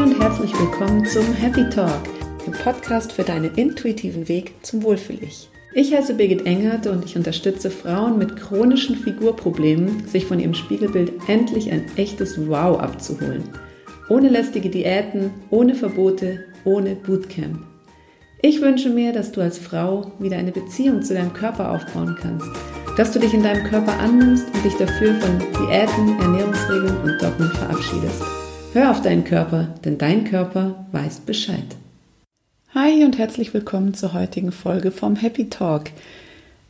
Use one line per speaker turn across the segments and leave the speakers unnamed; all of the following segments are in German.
und herzlich willkommen zum Happy Talk, dem Podcast für deinen intuitiven Weg zum Wohlfühl-Ich. Ich heiße Birgit Engert und ich unterstütze Frauen mit chronischen Figurproblemen, sich von ihrem Spiegelbild endlich ein echtes Wow abzuholen. Ohne lästige Diäten, ohne Verbote, ohne Bootcamp. Ich wünsche mir, dass du als Frau wieder eine Beziehung zu deinem Körper aufbauen kannst, dass du dich in deinem Körper annimmst und dich dafür von Diäten, Ernährungsregeln und Dogmen verabschiedest. Hör auf deinen Körper, denn dein Körper weiß Bescheid. Hi und herzlich willkommen zur heutigen Folge vom Happy Talk.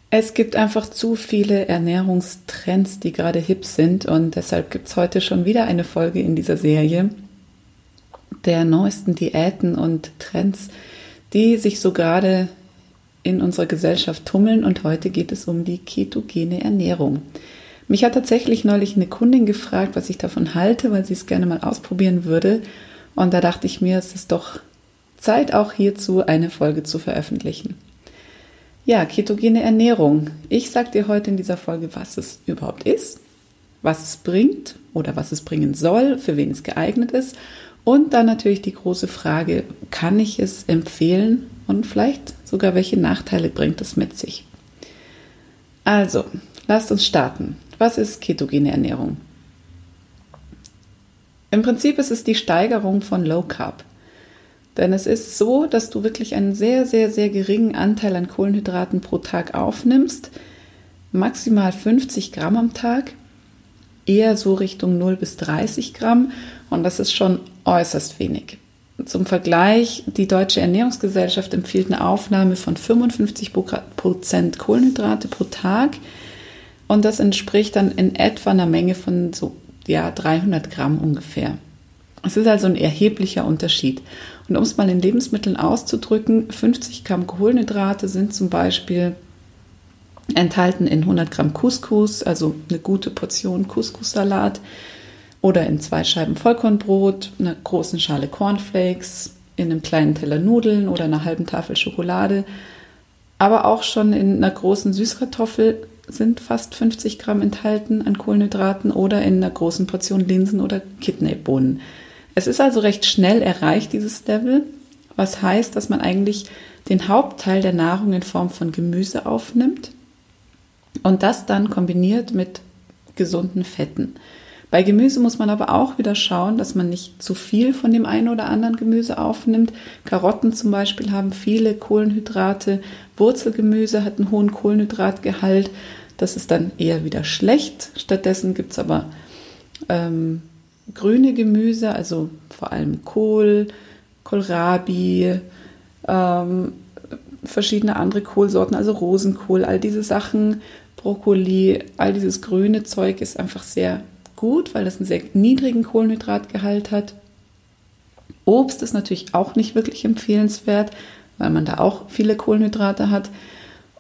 Es gibt einfach zu viele Ernährungstrends, die gerade hip sind und deshalb gibt es heute schon wieder eine Folge in dieser Serie der neuesten Diäten und Trends, die sich so gerade in unserer Gesellschaft tummeln und heute geht es um die ketogene Ernährung. Mich hat tatsächlich neulich eine Kundin gefragt, was ich davon halte, weil sie es gerne mal ausprobieren würde. Und da dachte ich mir, es ist doch Zeit, auch hierzu eine Folge zu veröffentlichen. Ja, ketogene Ernährung. Ich sage dir heute in dieser Folge, was es überhaupt ist, was es bringt oder was es bringen soll, für wen es geeignet ist und dann natürlich die große Frage, kann ich es empfehlen und vielleicht sogar welche Nachteile bringt es mit sich? Also, lasst uns starten. Was ist ketogene Ernährung? Im Prinzip ist es die Steigerung von Low Carb. Denn es ist so, dass du wirklich einen sehr, sehr, sehr geringen Anteil an Kohlenhydraten pro Tag aufnimmst. Maximal 50 Gramm am Tag. Eher so Richtung 0 bis 30 Gramm. Und das ist schon äußerst wenig. Zum Vergleich, die Deutsche Ernährungsgesellschaft empfiehlt eine Aufnahme von 55 Prozent Kohlenhydrate pro Tag. Und das entspricht dann in etwa einer Menge von so ja, 300 Gramm ungefähr. Es ist also ein erheblicher Unterschied. Und um es mal in Lebensmitteln auszudrücken, 50 Gramm Kohlenhydrate sind zum Beispiel enthalten in 100 Gramm Couscous, also eine gute Portion Couscous-Salat, oder in zwei Scheiben Vollkornbrot, einer großen Schale Cornflakes, in einem kleinen Teller Nudeln oder einer halben Tafel Schokolade. Aber auch schon in einer großen Süßkartoffel sind fast 50 Gramm enthalten an Kohlenhydraten oder in einer großen Portion Linsen oder Kidneybohnen. Es ist also recht schnell erreicht, dieses Level, was heißt, dass man eigentlich den Hauptteil der Nahrung in Form von Gemüse aufnimmt und das dann kombiniert mit gesunden Fetten. Bei Gemüse muss man aber auch wieder schauen, dass man nicht zu viel von dem einen oder anderen Gemüse aufnimmt. Karotten zum Beispiel haben viele Kohlenhydrate. Wurzelgemüse hat einen hohen Kohlenhydratgehalt. Das ist dann eher wieder schlecht. Stattdessen gibt es aber ähm, grüne Gemüse, also vor allem Kohl, Kohlrabi, ähm, verschiedene andere Kohlsorten, also Rosenkohl, all diese Sachen, Brokkoli, all dieses grüne Zeug ist einfach sehr gut, weil es einen sehr niedrigen Kohlenhydratgehalt hat. Obst ist natürlich auch nicht wirklich empfehlenswert, weil man da auch viele Kohlenhydrate hat.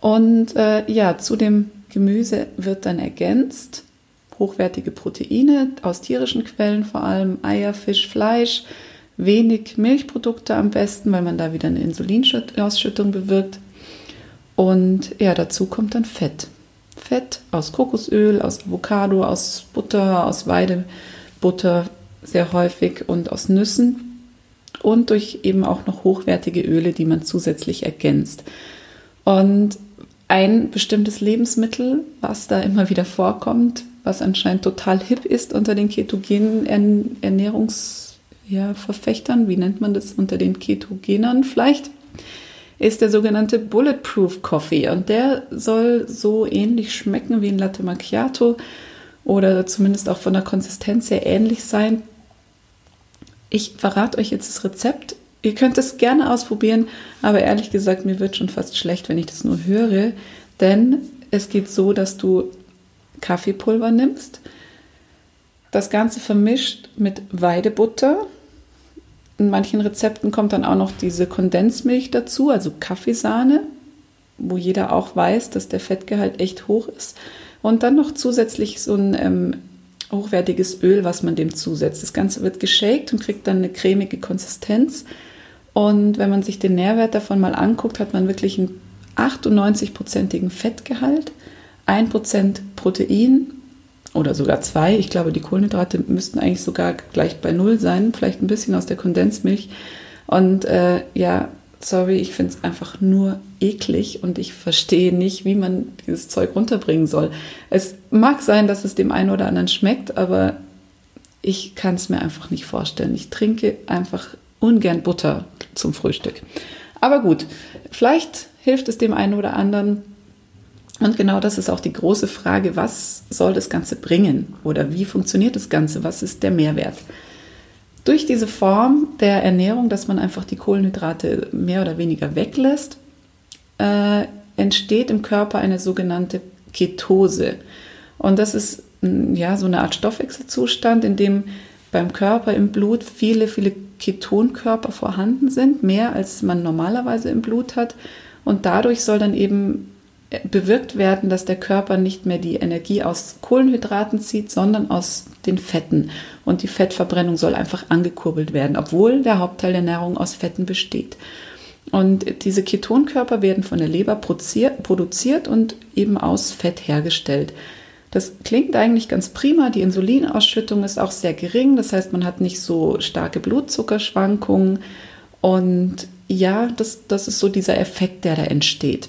Und äh, ja, zu dem Gemüse wird dann ergänzt hochwertige Proteine aus tierischen Quellen, vor allem Eier, Fisch, Fleisch, wenig Milchprodukte am besten, weil man da wieder eine Insulinausschüttung bewirkt. Und ja, dazu kommt dann Fett. Fett aus Kokosöl, aus Avocado, aus Butter, aus Weidebutter sehr häufig und aus Nüssen und durch eben auch noch hochwertige Öle, die man zusätzlich ergänzt. Und ein bestimmtes Lebensmittel, was da immer wieder vorkommt, was anscheinend total hip ist unter den ketogenen Ernährungsverfechtern, ja, wie nennt man das unter den Ketogenern vielleicht, ist der sogenannte Bulletproof Coffee. Und der soll so ähnlich schmecken wie ein Latte Macchiato oder zumindest auch von der Konsistenz sehr ähnlich sein. Ich verrate euch jetzt das Rezept. Ihr könnt es gerne ausprobieren, aber ehrlich gesagt, mir wird schon fast schlecht, wenn ich das nur höre, denn es geht so, dass du Kaffeepulver nimmst, das Ganze vermischt mit Weidebutter, in manchen Rezepten kommt dann auch noch diese Kondensmilch dazu, also Kaffeesahne, wo jeder auch weiß, dass der Fettgehalt echt hoch ist. Und dann noch zusätzlich so ein ähm, hochwertiges Öl, was man dem zusetzt. Das Ganze wird geshakt und kriegt dann eine cremige Und wenn man sich den Nährwert davon mal anguckt, hat man wirklich einen 98-prozentigen Fettgehalt, 1% Protein oder sogar zwei. Ich glaube, die Kohlenhydrate müssten eigentlich sogar gleich bei Null sein, vielleicht ein bisschen aus der Kondensmilch. Und äh, ja, sorry, ich finde es einfach nur eklig und ich verstehe nicht, wie man dieses Zeug runterbringen soll. Es mag sein, dass es dem einen oder anderen schmeckt, aber ich kann es mir einfach nicht vorstellen. Ich trinke einfach ungern Butter zum Frühstück. Aber gut, vielleicht hilft es dem einen oder anderen. Und genau das ist auch die große Frage, was soll das Ganze bringen oder wie funktioniert das Ganze, was ist der Mehrwert? Durch diese Form der Ernährung, dass man einfach die Kohlenhydrate mehr oder weniger weglässt, äh, entsteht im Körper eine sogenannte Ketose. Und das ist mm, ja so eine Art Stoffwechselzustand, in dem beim Körper im Blut viele, viele Ketonkörper vorhanden sind, mehr als man normalerweise im Blut hat. Und dadurch soll dann eben bewirkt werden, dass der Körper nicht mehr die Energie aus Kohlenhydraten zieht, sondern aus den Fetten. Und die Fettverbrennung soll einfach angekurbelt werden, obwohl der Hauptteil der Nahrung aus Fetten besteht. Und diese Ketonkörper werden von der Leber produziert und eben aus Fett hergestellt. Das klingt eigentlich ganz prima. Die Insulinausschüttung ist auch sehr gering. Das heißt, man hat nicht so starke Blutzuckerschwankungen. Und ja, das, das ist so dieser Effekt, der da entsteht.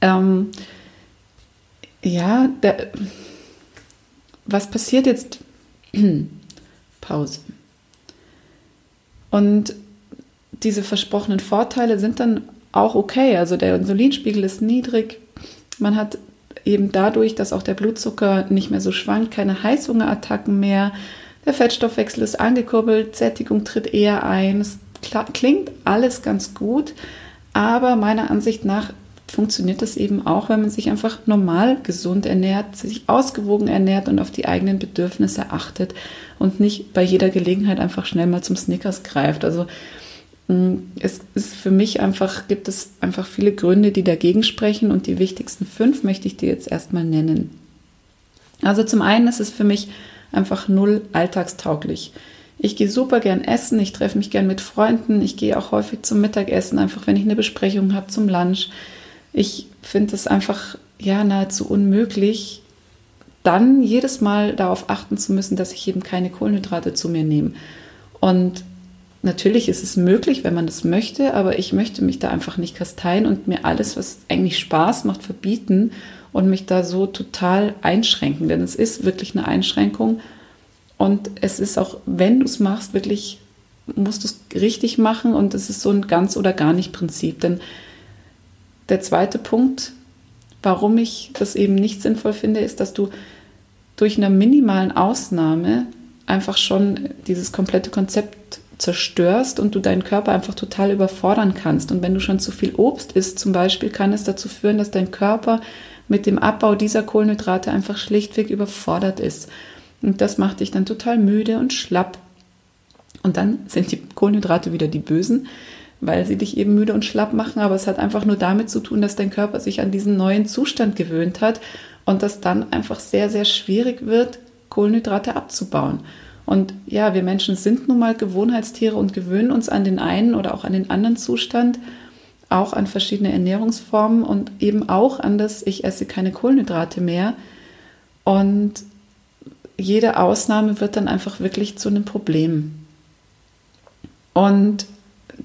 Ähm, ja, der, was passiert jetzt? Pause. Und diese versprochenen Vorteile sind dann auch okay. Also der Insulinspiegel ist niedrig. Man hat eben dadurch, dass auch der Blutzucker nicht mehr so schwankt, keine Heißhungerattacken mehr. Der Fettstoffwechsel ist angekurbelt, Sättigung tritt eher ein. Es klingt alles ganz gut, aber meiner Ansicht nach funktioniert das eben auch, wenn man sich einfach normal gesund ernährt, sich ausgewogen ernährt und auf die eigenen Bedürfnisse achtet und nicht bei jeder Gelegenheit einfach schnell mal zum Snickers greift. Also es ist für mich einfach, gibt es einfach viele Gründe, die dagegen sprechen und die wichtigsten fünf möchte ich dir jetzt erstmal nennen. Also zum einen ist es für mich einfach null alltagstauglich. Ich gehe super gern essen, ich treffe mich gern mit Freunden, ich gehe auch häufig zum Mittagessen, einfach wenn ich eine Besprechung habe zum Lunch. Ich finde es einfach ja nahezu unmöglich, dann jedes Mal darauf achten zu müssen, dass ich eben keine Kohlenhydrate zu mir nehme. Und natürlich ist es möglich, wenn man das möchte, aber ich möchte mich da einfach nicht kasteien und mir alles, was eigentlich Spaß macht, verbieten und mich da so total einschränken. Denn es ist wirklich eine Einschränkung und es ist auch, wenn du es machst, wirklich musst du es richtig machen und es ist so ein ganz oder gar nicht Prinzip. Denn der zweite Punkt, warum ich das eben nicht sinnvoll finde, ist, dass du durch eine minimalen Ausnahme einfach schon dieses komplette Konzept zerstörst und du deinen Körper einfach total überfordern kannst. Und wenn du schon zu viel Obst isst zum Beispiel, kann es dazu führen, dass dein Körper mit dem Abbau dieser Kohlenhydrate einfach schlichtweg überfordert ist. Und das macht dich dann total müde und schlapp. Und dann sind die Kohlenhydrate wieder die Bösen, weil sie dich eben müde und schlapp machen. Aber es hat einfach nur damit zu tun, dass dein Körper sich an diesen neuen Zustand gewöhnt hat und das dann einfach sehr, sehr schwierig wird, Kohlenhydrate abzubauen. Und ja, wir Menschen sind nun mal Gewohnheitstiere und gewöhnen uns an den einen oder auch an den anderen Zustand, auch an verschiedene Ernährungsformen und eben auch an das, ich esse keine Kohlenhydrate mehr. Und jede Ausnahme wird dann einfach wirklich zu einem Problem. Und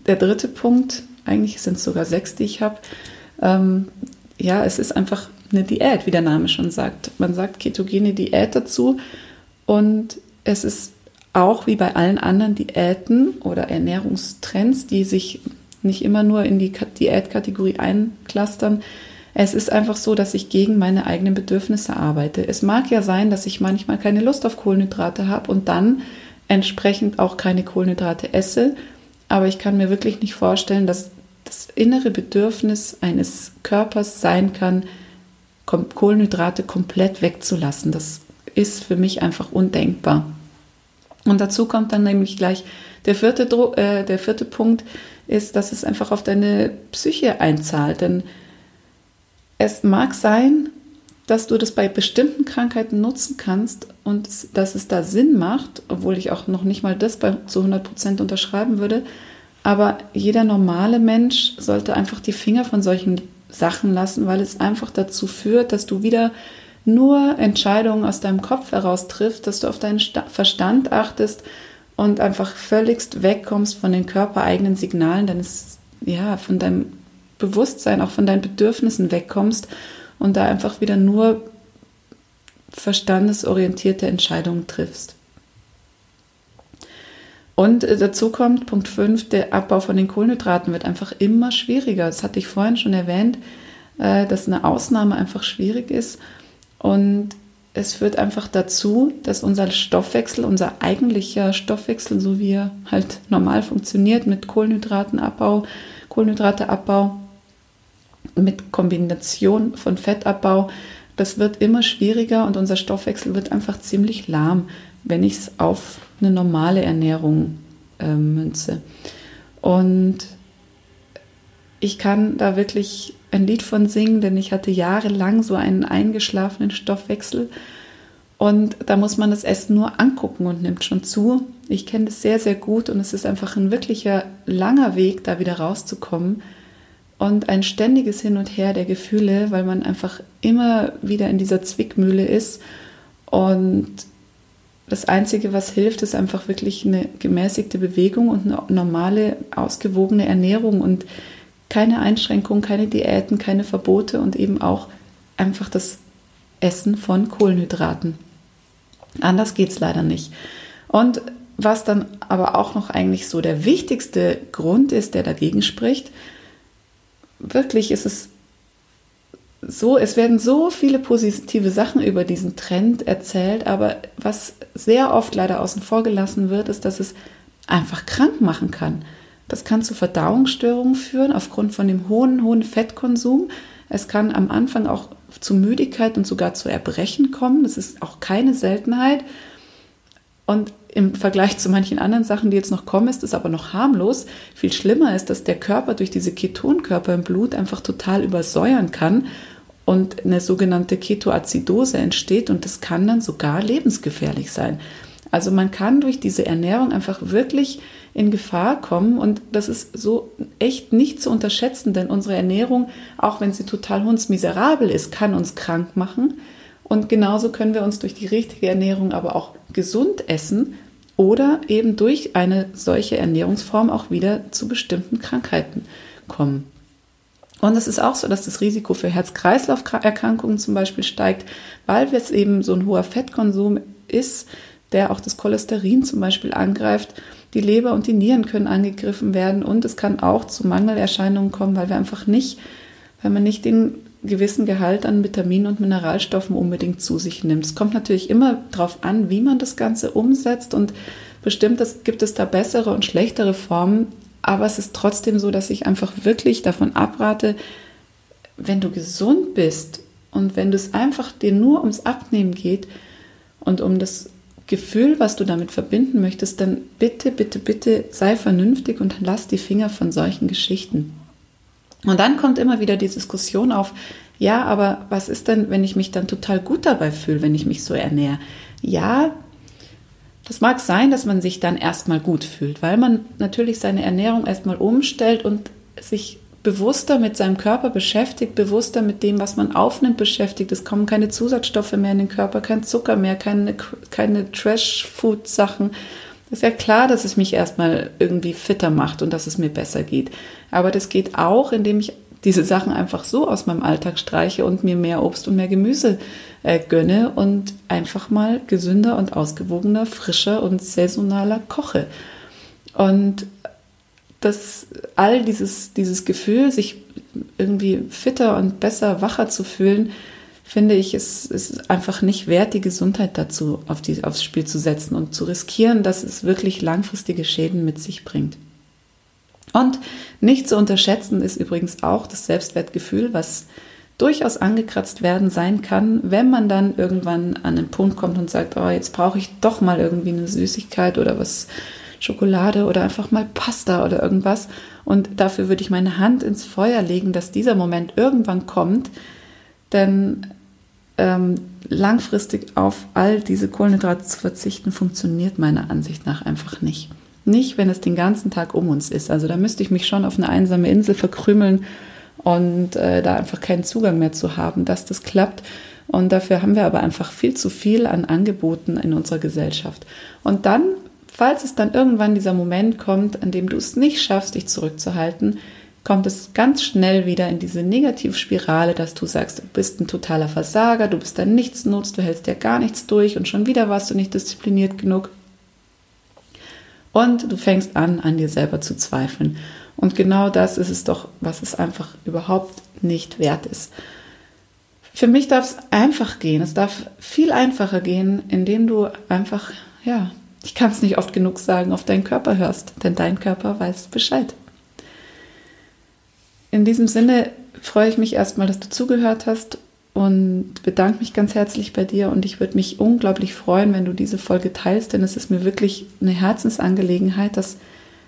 der dritte Punkt, eigentlich sind es sogar sechs, die ich habe, ähm, ja, es ist einfach eine Diät, wie der Name schon sagt. Man sagt ketogene Diät dazu und es ist auch wie bei allen anderen Diäten oder Ernährungstrends, die sich nicht immer nur in die Diätkategorie einklustern. Es ist einfach so, dass ich gegen meine eigenen Bedürfnisse arbeite. Es mag ja sein, dass ich manchmal keine Lust auf Kohlenhydrate habe und dann entsprechend auch keine Kohlenhydrate esse aber ich kann mir wirklich nicht vorstellen, dass das innere Bedürfnis eines Körpers sein kann, Kohlenhydrate komplett wegzulassen. Das ist für mich einfach undenkbar. Und dazu kommt dann nämlich gleich der vierte, äh, der vierte Punkt, ist, dass es einfach auf deine Psyche einzahlt. Denn es mag sein, dass du das bei bestimmten Krankheiten nutzen kannst und dass es da Sinn macht, obwohl ich auch noch nicht mal das bei, zu 100 Prozent unterschreiben würde. Aber jeder normale Mensch sollte einfach die Finger von solchen Sachen lassen, weil es einfach dazu führt, dass du wieder nur Entscheidungen aus deinem Kopf heraus triffst, dass du auf deinen Verstand achtest und einfach völligst wegkommst von den körpereigenen Signalen deines, ja, von deinem Bewusstsein, auch von deinen Bedürfnissen wegkommst und da einfach wieder nur verstandesorientierte Entscheidungen triffst. Und äh, dazu kommt Punkt 5, der Abbau von den Kohlenhydraten wird einfach immer schwieriger. Das hatte ich vorhin schon erwähnt, äh, dass eine Ausnahme einfach schwierig ist. Und es führt einfach dazu, dass unser Stoffwechsel, unser eigentlicher Stoffwechsel, so wie er halt normal funktioniert, mit Kohlenhydratenabbau, Kohlenhydrateabbau, mit Kombination von Fettabbau, das wird immer schwieriger und unser Stoffwechsel wird einfach ziemlich lahm, wenn ich es auf eine normale Ernährung äh, münze. Und ich kann da wirklich ein Lied von singen, denn ich hatte jahrelang so einen eingeschlafenen Stoffwechsel. Und da muss man das Essen nur angucken und nimmt schon zu. Ich kenne das sehr, sehr gut und es ist einfach ein wirklicher langer Weg, da wieder rauszukommen. Und ein ständiges Hin und Her der Gefühle, weil man einfach immer wieder in dieser Zwickmühle ist. Und das Einzige, was hilft, ist einfach wirklich eine gemäßigte Bewegung und eine normale, ausgewogene Ernährung und keine Einschränkungen, keine Diäten, keine Verbote und eben auch einfach das Essen von Kohlenhydraten. Anders geht es leider nicht. Und was dann aber auch noch eigentlich so der wichtigste Grund ist, der dagegen spricht, wirklich ist es so, es werden so viele positive Sachen über diesen Trend erzählt, aber was sehr oft leider außen vor gelassen wird, ist, dass es einfach krank machen kann. Das kann zu Verdauungsstörungen führen aufgrund von dem hohen, hohen Fettkonsum. Es kann am Anfang auch zu Müdigkeit und sogar zu Erbrechen kommen. Das ist auch keine Seltenheit. Und im Vergleich zu manchen anderen Sachen, die jetzt noch kommen, ist es aber noch harmlos. Viel schlimmer ist, dass der Körper durch diese Ketonkörper im Blut einfach total übersäuern kann und eine sogenannte Ketoazidose entsteht und das kann dann sogar lebensgefährlich sein. Also man kann durch diese Ernährung einfach wirklich in Gefahr kommen. Und das ist so echt nicht zu unterschätzen, denn unsere Ernährung, auch wenn sie total hundsmiserabel ist, kann uns krank machen. Und genauso können wir uns durch die richtige Ernährung aber auch gesund essen oder eben durch eine solche Ernährungsform auch wieder zu bestimmten Krankheiten kommen. Und es ist auch so, dass das Risiko für Herz-Kreislauf-Erkrankungen zum Beispiel steigt, weil es eben so ein hoher Fettkonsum ist, der auch das Cholesterin zum Beispiel angreift die Leber und die Nieren können angegriffen werden und es kann auch zu Mangelerscheinungen kommen, weil wir einfach nicht, weil man nicht den gewissen Gehalt an Vitaminen und Mineralstoffen unbedingt zu sich nimmt. Es kommt natürlich immer darauf an, wie man das Ganze umsetzt und bestimmt gibt es da bessere und schlechtere Formen, aber es ist trotzdem so, dass ich einfach wirklich davon abrate, wenn du gesund bist und wenn es einfach dir nur ums Abnehmen geht und um das Gefühl, was du damit verbinden möchtest, dann bitte, bitte, bitte sei vernünftig und lass die Finger von solchen Geschichten. Und dann kommt immer wieder die Diskussion auf, ja, aber was ist denn, wenn ich mich dann total gut dabei fühle, wenn ich mich so ernähre? Ja, das mag sein, dass man sich dann erstmal gut fühlt, weil man natürlich seine Ernährung erstmal umstellt und sich bewusster mit seinem Körper beschäftigt, bewusster mit dem, was man aufnimmt, beschäftigt. Es kommen keine Zusatzstoffe mehr in den Körper, kein Zucker mehr, keine, keine Trash-Food-Sachen. Ist ja klar, dass es mich erstmal irgendwie fitter macht und dass es mir besser geht. Aber das geht auch, indem ich diese Sachen einfach so aus meinem Alltag streiche und mir mehr Obst und mehr Gemüse äh, gönne und einfach mal gesünder und ausgewogener, frischer und saisonaler koche. Und dass all dieses, dieses Gefühl, sich irgendwie fitter und besser, wacher zu fühlen, finde ich, es ist einfach nicht wert, die Gesundheit dazu auf die, aufs Spiel zu setzen und zu riskieren, dass es wirklich langfristige Schäden mit sich bringt. Und nicht zu unterschätzen ist übrigens auch das Selbstwertgefühl, was durchaus angekratzt werden sein kann, wenn man dann irgendwann an den Punkt kommt und sagt, oh, jetzt brauche ich doch mal irgendwie eine Süßigkeit oder was Schokolade oder einfach mal Pasta oder irgendwas. Und dafür würde ich meine Hand ins Feuer legen, dass dieser Moment irgendwann kommt. Denn ähm, langfristig auf all diese Kohlenhydrate zu verzichten, funktioniert meiner Ansicht nach einfach nicht. Nicht, wenn es den ganzen Tag um uns ist. Also da müsste ich mich schon auf eine einsame Insel verkrümeln und äh, da einfach keinen Zugang mehr zu haben, dass das klappt. Und dafür haben wir aber einfach viel zu viel an Angeboten in unserer Gesellschaft. Und dann, falls es dann irgendwann dieser Moment kommt, an dem du es nicht schaffst, dich zurückzuhalten, kommt es ganz schnell wieder in diese Negativspirale, dass du sagst, du bist ein totaler Versager, du bist ein Nichtsnutz, du hältst ja gar nichts durch und schon wieder warst du nicht diszipliniert genug. Und du fängst an, an dir selber zu zweifeln. Und genau das ist es doch, was es einfach überhaupt nicht wert ist. Für mich darf es einfach gehen. Es darf viel einfacher gehen, indem du einfach, ja, ich kann es nicht oft genug sagen, auf deinen Körper hörst, denn dein Körper weiß Bescheid. In diesem Sinne freue ich mich erstmal, dass du zugehört hast und bedanke mich ganz herzlich bei dir und ich würde mich unglaublich freuen, wenn du diese Folge teilst, denn es ist mir wirklich eine Herzensangelegenheit, dass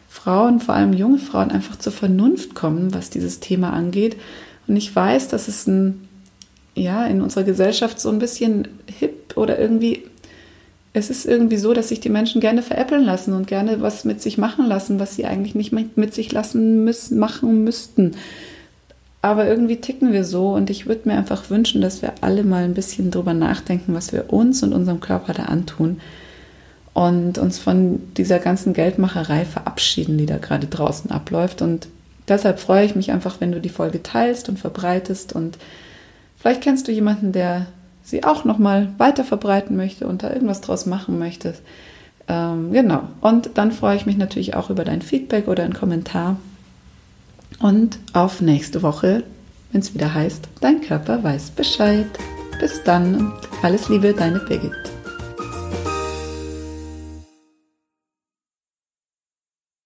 Frauen, vor allem junge Frauen, einfach zur Vernunft kommen, was dieses Thema angeht. Und ich weiß, dass es ein, ja, in unserer Gesellschaft so ein bisschen hip oder irgendwie, es ist irgendwie so, dass sich die Menschen gerne veräppeln lassen und gerne was mit sich machen lassen, was sie eigentlich nicht mit sich lassen müssen, machen müssten. Aber irgendwie ticken wir so und ich würde mir einfach wünschen, dass wir alle mal ein bisschen drüber nachdenken, was wir uns und unserem Körper da antun und uns von dieser ganzen Geldmacherei verabschieden, die da gerade draußen abläuft. Und deshalb freue ich mich einfach, wenn du die Folge teilst und verbreitest und vielleicht kennst du jemanden, der sie auch nochmal weiter verbreiten möchte und da irgendwas draus machen möchte. Ähm, genau. Und dann freue ich mich natürlich auch über dein Feedback oder einen Kommentar. Und auf nächste Woche, wenn es wieder heißt, dein Körper weiß Bescheid. Bis dann und alles Liebe, deine Birgit.